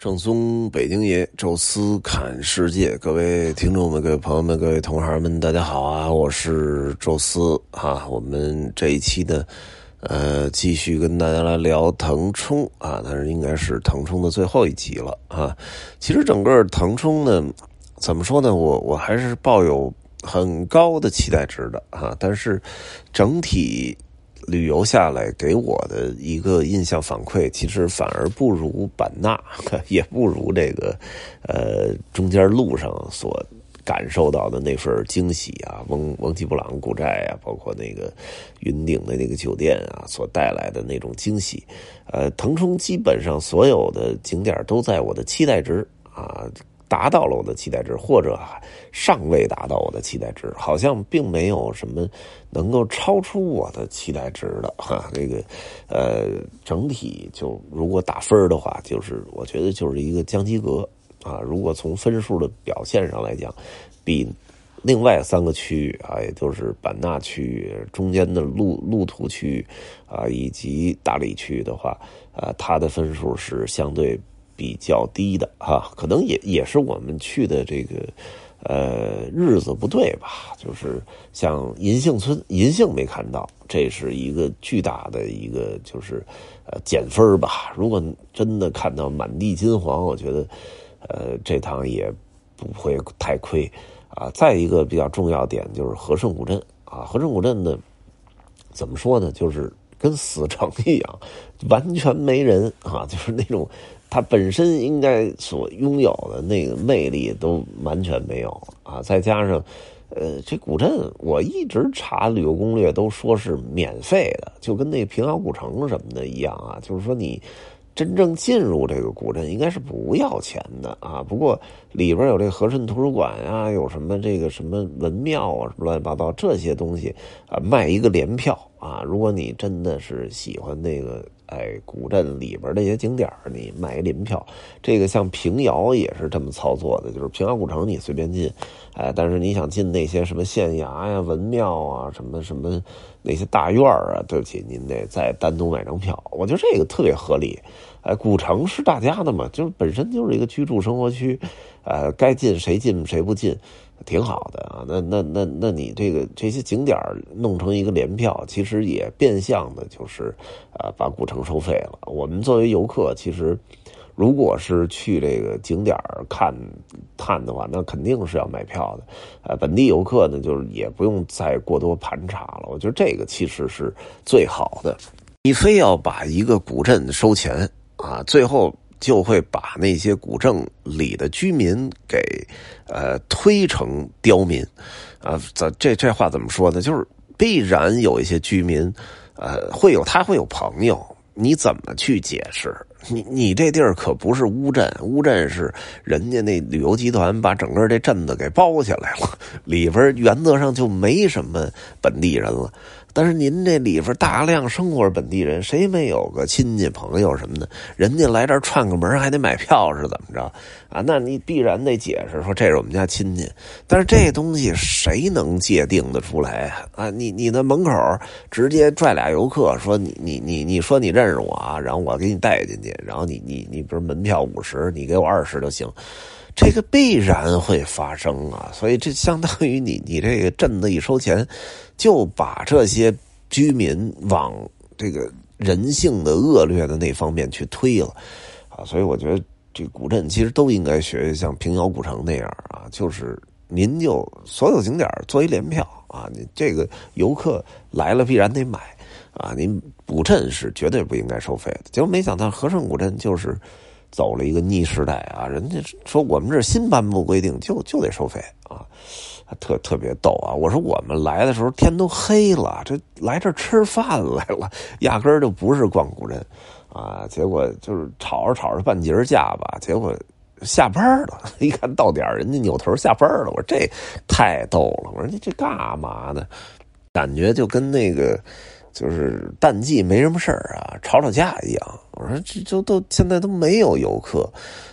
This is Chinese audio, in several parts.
正宗北京爷，宙斯侃世界，各位听众们、各位朋友们、各位同行们，大家好啊！我是宙斯啊。我们这一期呢，呃，继续跟大家来聊腾冲啊，但是应该是腾冲的最后一集了啊。其实整个腾冲呢，怎么说呢？我我还是抱有很高的期待值的啊，但是整体。旅游下来给我的一个印象反馈，其实反而不如版纳，也不如这个，呃，中间路上所感受到的那份惊喜啊，翁翁吉布朗古寨啊，包括那个云顶的那个酒店啊，所带来的那种惊喜。呃，腾冲基本上所有的景点都在我的期待值啊。达到了我的期待值，或者尚未达到我的期待值，好像并没有什么能够超出我的期待值的哈。这个呃，整体就如果打分的话，就是我觉得就是一个将及格啊。如果从分数的表现上来讲，比另外三个区域啊，也就是版纳区域中间的路路途区域啊，以及大理区域的话，啊，它的分数是相对。比较低的哈，可能也也是我们去的这个呃日子不对吧？就是像银杏村，银杏没看到，这是一个巨大的一个就是呃减分吧。如果真的看到满地金黄，我觉得呃这趟也不会太亏啊。再一个比较重要点就是和顺古镇啊，和顺古镇呢怎么说呢？就是跟死城一样，完全没人啊，就是那种。它本身应该所拥有的那个魅力都完全没有啊！再加上，呃，这古镇我一直查旅游攻略都说是免费的，就跟那平遥古城什么的一样啊，就是说你真正进入这个古镇应该是不要钱的啊。不过里边有这和顺图书馆啊，有什么这个什么文庙啊，什么乱七八糟这些东西啊，卖一个联票啊。如果你真的是喜欢那个。哎，古镇里边那些景点你买一临票，这个像平遥也是这么操作的，就是平遥古城你随便进，哎，但是你想进那些什么县衙呀、文庙啊、什么什么那些大院啊，对不起，您得再单独买张票。我觉得这个特别合理。哎，古城是大家的嘛，就是本身就是一个居住生活区，呃，该进谁进谁不进。挺好的啊，那那那那你这个这些景点弄成一个联票，其实也变相的就是，呃，把古城收费了。我们作为游客，其实如果是去这个景点看探的话，那肯定是要买票的。呃，本地游客呢，就是也不用再过多盘查了。我觉得这个其实是最好的。你非要把一个古镇收钱啊，最后。就会把那些古镇里的居民给呃推成刁民，啊，这这这话怎么说呢？就是必然有一些居民，呃，会有他会有朋友，你怎么去解释？你你这地儿可不是乌镇，乌镇是人家那旅游集团把整个这镇子给包下来了，里边原则上就没什么本地人了。但是您这里边大量生活本地人，谁没有个亲戚朋友什么的？人家来这儿串个门还得买票是怎么着啊？那你必然得解释说这是我们家亲戚。但是这东西谁能界定的出来啊？你你的门口直接拽俩游客说你你你你说你认识我啊？然后我给你带进去，然后你你你不是门票五十，你给我二十就行。这个必然会发生啊，所以这相当于你你这个镇子一收钱，就把这些居民往这个人性的恶劣的那方面去推了啊，所以我觉得这古镇其实都应该学像平遥古城那样啊，就是您就所有景点做一联票啊，你这个游客来了必然得买啊，您古镇是绝对不应该收费的，结果没想到和盛古镇就是。走了一个逆时代啊！人家说我们这新颁布规定就就得收费啊，特特别逗啊！我说我们来的时候天都黑了，这来这吃饭来了，压根儿就不是逛古镇啊！结果就是吵着吵着半截架吧，结果下班了，一看到点人家扭头下班了。我说这太逗了，我说你这干嘛呢？感觉就跟那个。就是淡季没什么事儿啊，吵吵架一样。我说这就都现在都没有游客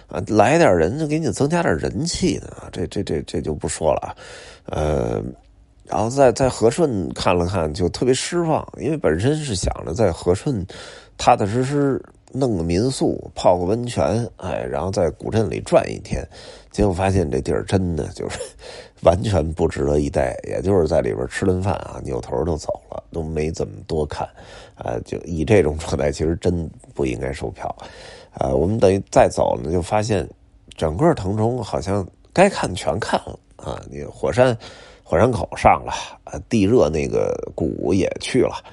啊，来点人就给你增加点人气呢。这这这这就不说了。呃，然后在在和顺看了看，就特别失望，因为本身是想着在和顺踏踏实实弄个民宿，泡个温泉，哎，然后在古镇里转一天，结果发现这地儿真的就是 完全不值得一待，也就是在里边吃顿饭啊，扭头就走了，都没怎么多看，啊，就以这种状态，其实真不应该售票，啊，我们等于再走呢，就发现整个腾冲好像该看全看了啊，你火山火山口上了，啊，地热那个谷也去了。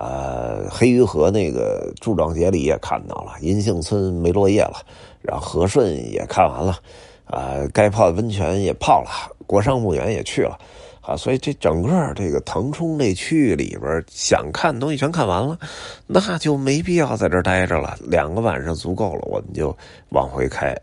呃，黑鱼河那个柱状节里也看到了，银杏村没落叶了，然后和顺也看完了，啊，该泡的温泉也泡了，国殇墓园也去了，啊，所以这整个这个腾冲这区域里边想看的东西全看完了，那就没必要在这待着了，两个晚上足够了，我们就往回开。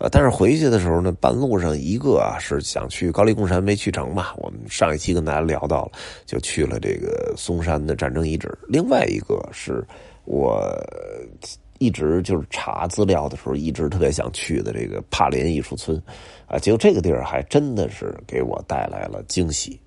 呃，但是回去的时候呢，半路上一个啊是想去高黎贡山没去成嘛，我们上一期跟大家聊到了，就去了这个松山的战争遗址。另外一个是我一直就是查资料的时候一直特别想去的这个帕林艺术村，啊，结果这个地儿还真的是给我带来了惊喜。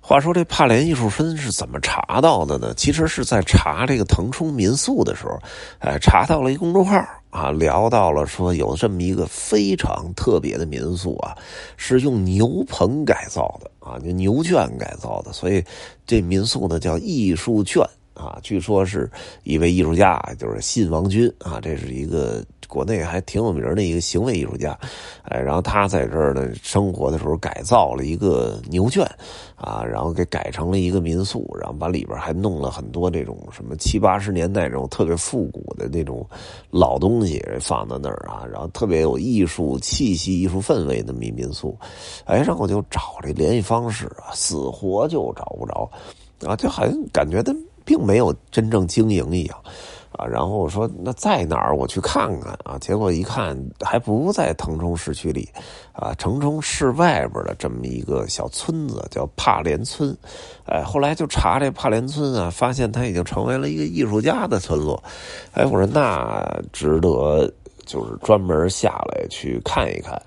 话说这帕连艺术村是怎么查到的呢？其实是在查这个腾冲民宿的时候，哎，查到了一公众号啊，聊到了说有这么一个非常特别的民宿啊，是用牛棚改造的啊，就牛圈改造的，所以这民宿呢叫艺术圈。啊，据说是一位艺术家，就是信王军啊，这是一个国内还挺有名的一个行为艺术家，哎，然后他在这儿呢生活的时候改造了一个牛圈，啊，然后给改成了一个民宿，然后把里边还弄了很多这种什么七八十年代这种特别复古的那种老东西放在那儿啊，然后特别有艺术气息、艺术氛围的民民宿，哎，然后我就找这联系方式啊，死活就找不着，啊，就好像感觉他。并没有真正经营一样，啊，然后我说那在哪儿？我去看看啊。结果一看，还不在腾冲市区里，啊，腾冲市外边的这么一个小村子叫帕连村，哎，后来就查这帕连村啊，发现它已经成为了一个艺术家的村落，哎，我说那值得就是专门下来去看一看，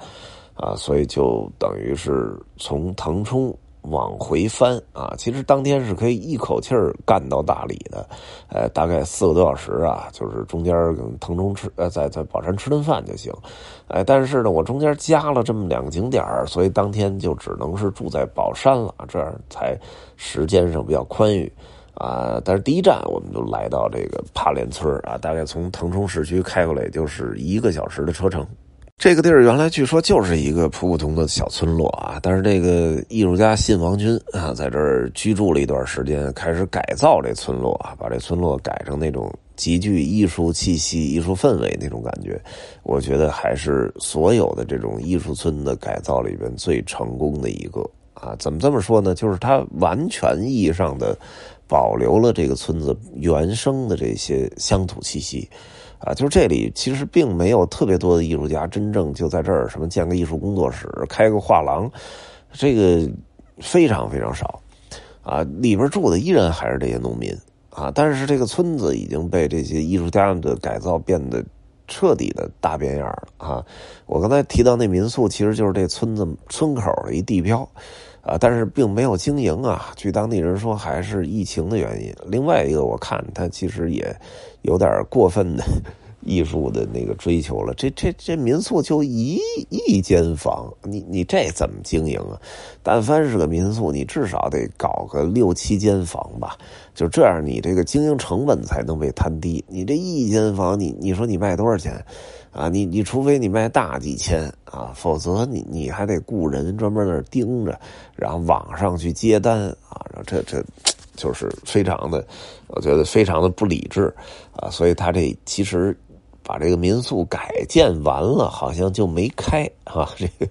啊，所以就等于是从腾冲。往回翻啊，其实当天是可以一口气儿干到大理的，呃，大概四个多小时啊，就是中间腾冲吃，呃，在在宝山吃顿饭就行，哎，但是呢，我中间加了这么两个景点所以当天就只能是住在宝山了，这样才时间上比较宽裕啊。但是第一站我们就来到这个帕连村啊，大概从腾冲市区开过来就是一个小时的车程。这个地儿原来据说就是一个普普通的小村落啊，但是这个艺术家信王军啊，在这儿居住了一段时间，开始改造这村落啊，把这村落改成那种极具艺术气息、艺术氛围那种感觉。我觉得还是所有的这种艺术村的改造里边最成功的一个啊。怎么这么说呢？就是它完全意义上的保留了这个村子原生的这些乡土气息。啊，就是这里其实并没有特别多的艺术家真正就在这儿什么建个艺术工作室、开个画廊，这个非常非常少。啊，里边住的依然还是这些农民啊，但是这个村子已经被这些艺术家们的改造变得彻底的大变样了啊。我刚才提到那民宿，其实就是这村子村口的一地标。啊，但是并没有经营啊。据当地人说，还是疫情的原因。另外一个，我看他其实也有点过分的艺术的那个追求了。这这这民宿就一一间房，你你这怎么经营啊？但凡是个民宿，你至少得搞个六七间房吧。就这样，你这个经营成本才能被摊低。你这一间房，你你说你卖多少钱？啊，你你除非你卖大几千啊，否则你你还得雇人专门那盯着，然后网上去接单啊，这这就是非常的，我觉得非常的不理智啊，所以他这其实把这个民宿改建完了，好像就没开啊，这个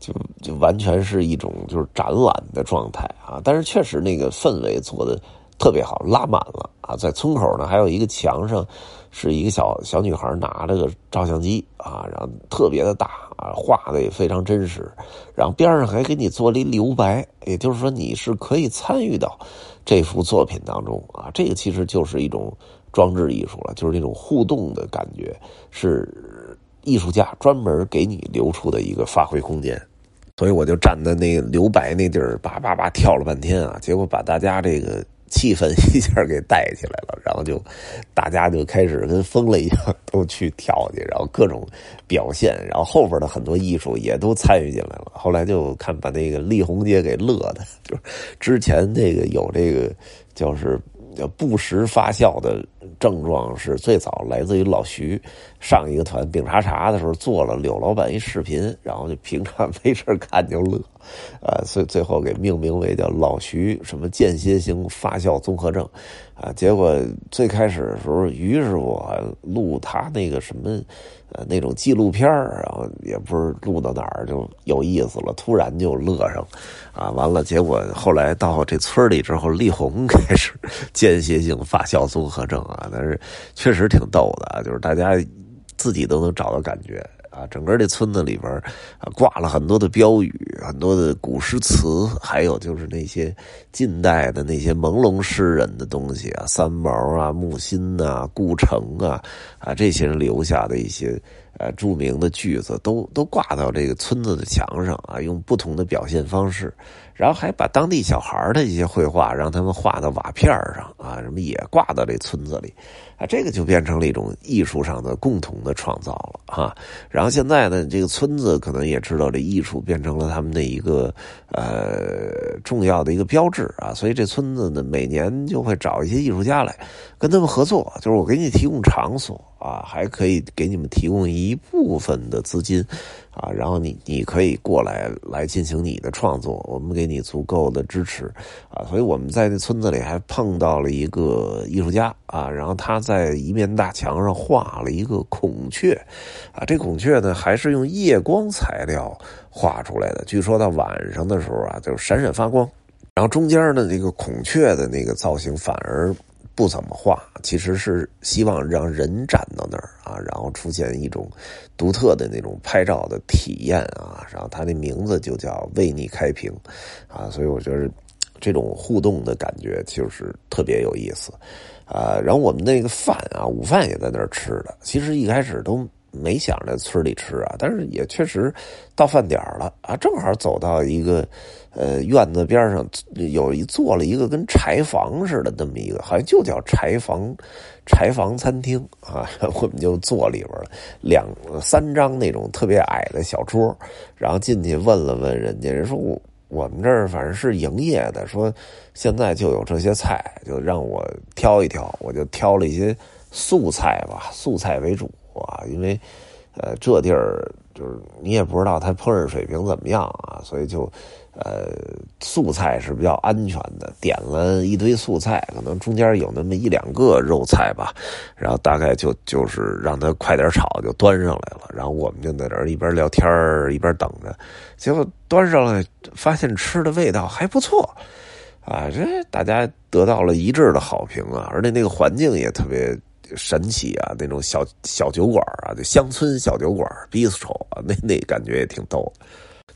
就就完全是一种就是展览的状态啊，但是确实那个氛围做的。特别好，拉满了啊！在村口呢，还有一个墙上，是一个小小女孩拿着个照相机啊，然后特别的大啊，画的也非常真实。然后边上还给你做了一留白，也就是说你是可以参与到这幅作品当中啊。这个其实就是一种装置艺术了，就是那种互动的感觉，是艺术家专门给你留出的一个发挥空间。所以我就站在那个留白那地儿，叭叭叭跳了半天啊，结果把大家这个气氛 一下给带起来了，然后就大家就开始跟疯了一样都去跳去，然后各种表现，然后后边的很多艺术也都参与进来了。后来就看把那个丽红姐给乐的，就是之前这个有这个就是不时发笑的症状是最早来自于老徐上一个团饼茶茶的时候做了柳老板一视频，然后就平常没事看就乐。啊，所以最后给命名为叫老徐什么间歇性发酵综合症，啊，结果最开始的时候，于师傅录他那个什么，呃，那种纪录片然后也不是录到哪儿就有意思了，突然就乐上，啊，完了，结果后来到这村里之后，力宏开始间歇性发酵综合症啊，但是确实挺逗的，就是大家自己都能找到感觉。啊，整个这村子里边啊，挂了很多的标语，很多的古诗词，还有就是那些近代的那些朦胧诗人的东西啊，三毛啊、木心呐、顾城啊，啊，这些人留下的一些呃著名的句子，都都挂到这个村子的墙上啊，用不同的表现方式，然后还把当地小孩的一些绘画，让他们画到瓦片上啊，什么也挂到这村子里。啊，这个就变成了一种艺术上的共同的创造了哈。然后现在呢，这个村子可能也知道这艺术变成了他们的一个呃重要的一个标志啊。所以这村子呢，每年就会找一些艺术家来跟他们合作，就是我给你提供场所啊，还可以给你们提供一部分的资金。啊，然后你你可以过来来进行你的创作，我们给你足够的支持，啊，所以我们在这村子里还碰到了一个艺术家啊，然后他在在一面大墙上画了一个孔雀，啊，这孔雀呢还是用夜光材料画出来的，据说到晚上的时候啊，就闪闪发光，然后中间的那个孔雀的那个造型反而。不怎么画，其实是希望让人站到那儿啊，然后出现一种独特的那种拍照的体验啊。然后它那名字就叫“为你开屏”，啊，所以我觉得这种互动的感觉就是特别有意思啊。然后我们那个饭啊，午饭也在那儿吃的。其实一开始都。没想着村里吃啊，但是也确实到饭点了啊，正好走到一个呃院子边上，有一做了一个跟柴房似的那么一个，好像就叫柴房柴房餐厅啊，我们就坐里边了，两三张那种特别矮的小桌，然后进去问了问人家，人说我我们这儿反正是营业的，说现在就有这些菜，就让我挑一挑，我就挑了一些素菜吧，素菜为主。啊，因为，呃，这地儿就是你也不知道它烹饪水平怎么样啊，所以就，呃，素菜是比较安全的。点了一堆素菜，可能中间有那么一两个肉菜吧，然后大概就就是让他快点炒，就端上来了。然后我们就在这儿一边聊天一边等着，结果端上来发现吃的味道还不错，啊，这大家得到了一致的好评啊，而且那个环境也特别。神奇啊，那种小小酒馆啊，就乡村小酒馆 bistro 啊，那那感觉也挺逗。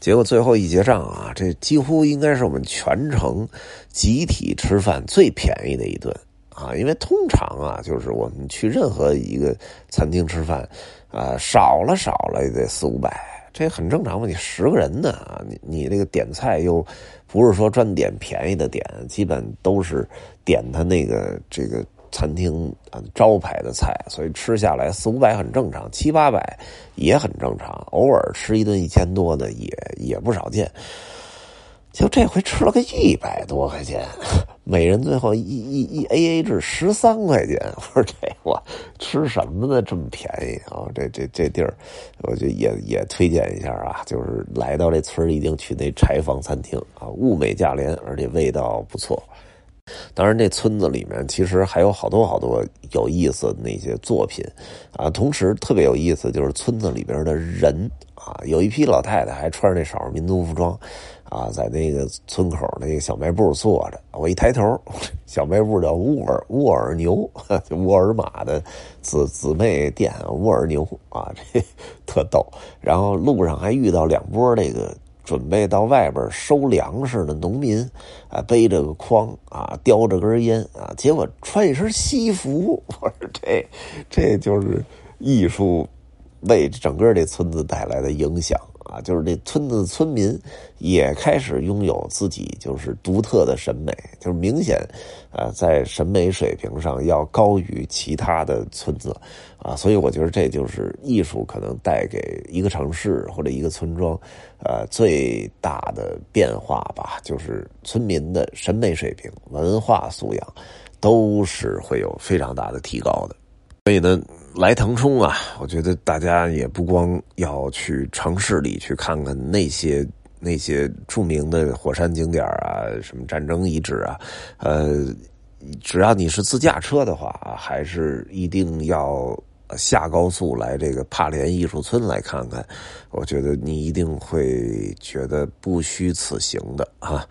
结果最后一结账啊，这几乎应该是我们全程集体吃饭最便宜的一顿啊，因为通常啊，就是我们去任何一个餐厅吃饭啊，少了少了也得四五百，这很正常嘛。你十个人呢啊，你你那个点菜又不是说专点便宜的点，基本都是点他那个这个。餐厅啊，招牌的菜，所以吃下来四五百很正常，七八百也很正常。偶尔吃一顿一千多的也也不少见。就这回吃了个一百多块钱，每人最后一一一 A A 制十三块钱。我说这我吃什么呢？这么便宜啊！这这这地儿，我就也也推荐一下啊，就是来到这村一定去那柴房餐厅啊，物美价廉，而且味道不错。当然，这村子里面其实还有好多好多有意思的那些作品，啊，同时特别有意思就是村子里边的人啊，有一批老太太还穿着那少数民族服装，啊，在那个村口那个小卖部坐着。我一抬头，小卖部叫沃尔沃尔牛，沃尔玛的姊姊妹店沃尔牛啊，这特逗。然后路上还遇到两波那个。准备到外边收粮食的农民，啊，背着个筐啊，叼着根烟啊，结果穿一身西服。我说这，这就是艺术为整个这村子带来的影响啊，就是这村子的村民也开始拥有自己就是独特的审美，就是明显啊，在审美水平上要高于其他的村子啊，所以我觉得这就是艺术可能带给一个城市或者一个村庄呃最大的变化吧，就是村民的审美水平、文化素养都是会有非常大的提高的。所以呢，来腾冲啊，我觉得大家也不光要去城市里去看看那些那些著名的火山景点啊，什么战争遗址啊，呃，只要你是自驾车的话，还是一定要下高速来这个帕连艺术村来看看，我觉得你一定会觉得不虚此行的啊。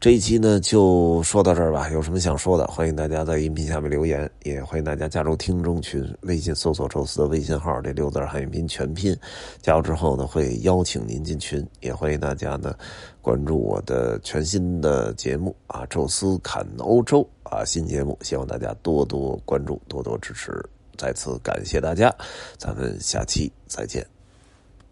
这一期呢就说到这儿吧，有什么想说的，欢迎大家在音频下面留言，也欢迎大家加入听众群，微信搜索“宙斯”的微信号，这六字汉语拼全拼，加入之后呢会邀请您进群，也欢迎大家呢关注我的全新的节目啊，《宙斯侃欧洲》啊新节目，希望大家多多关注，多多支持，再次感谢大家，咱们下期再见。